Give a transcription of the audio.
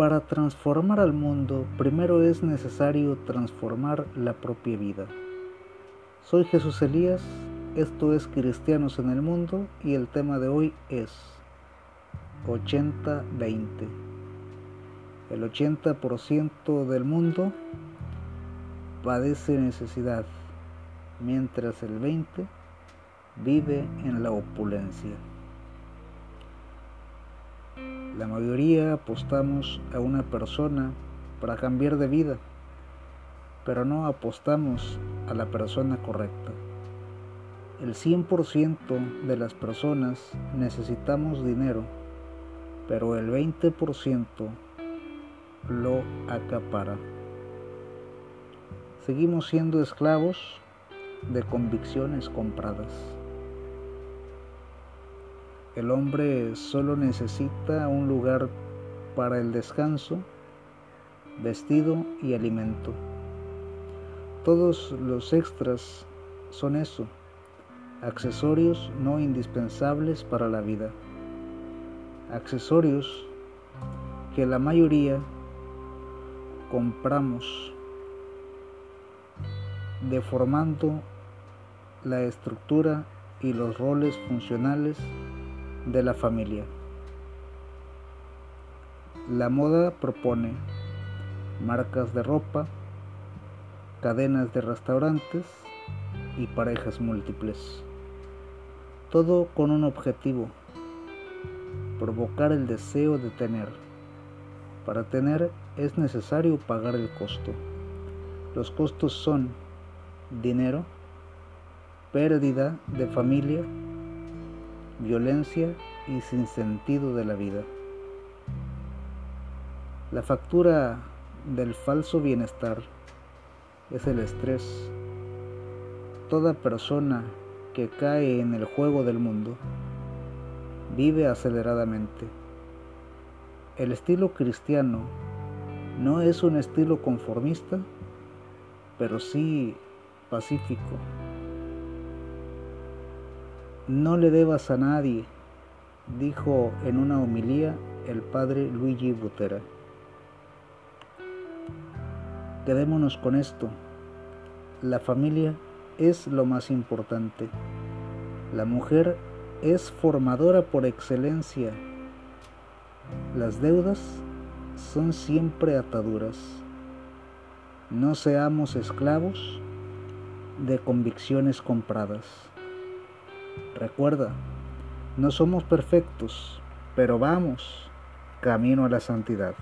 Para transformar al mundo, primero es necesario transformar la propia vida. Soy Jesús Elías, esto es Cristianos en el Mundo y el tema de hoy es 80-20. El 80% del mundo padece necesidad, mientras el 20% vive en la opulencia. La mayoría apostamos a una persona para cambiar de vida, pero no apostamos a la persona correcta. El 100% de las personas necesitamos dinero, pero el 20% lo acapara. Seguimos siendo esclavos de convicciones compradas. El hombre solo necesita un lugar para el descanso, vestido y alimento. Todos los extras son eso, accesorios no indispensables para la vida. Accesorios que la mayoría compramos deformando la estructura y los roles funcionales de la familia. La moda propone marcas de ropa, cadenas de restaurantes y parejas múltiples. Todo con un objetivo, provocar el deseo de tener. Para tener es necesario pagar el costo. Los costos son dinero, pérdida de familia, violencia y sin sentido de la vida. La factura del falso bienestar es el estrés. Toda persona que cae en el juego del mundo vive aceleradamente. El estilo cristiano no es un estilo conformista, pero sí pacífico. No le debas a nadie, dijo en una homilía el padre Luigi Butera. Quedémonos con esto. La familia es lo más importante. La mujer es formadora por excelencia. Las deudas son siempre ataduras. No seamos esclavos de convicciones compradas. Recuerda, no somos perfectos, pero vamos camino a la santidad.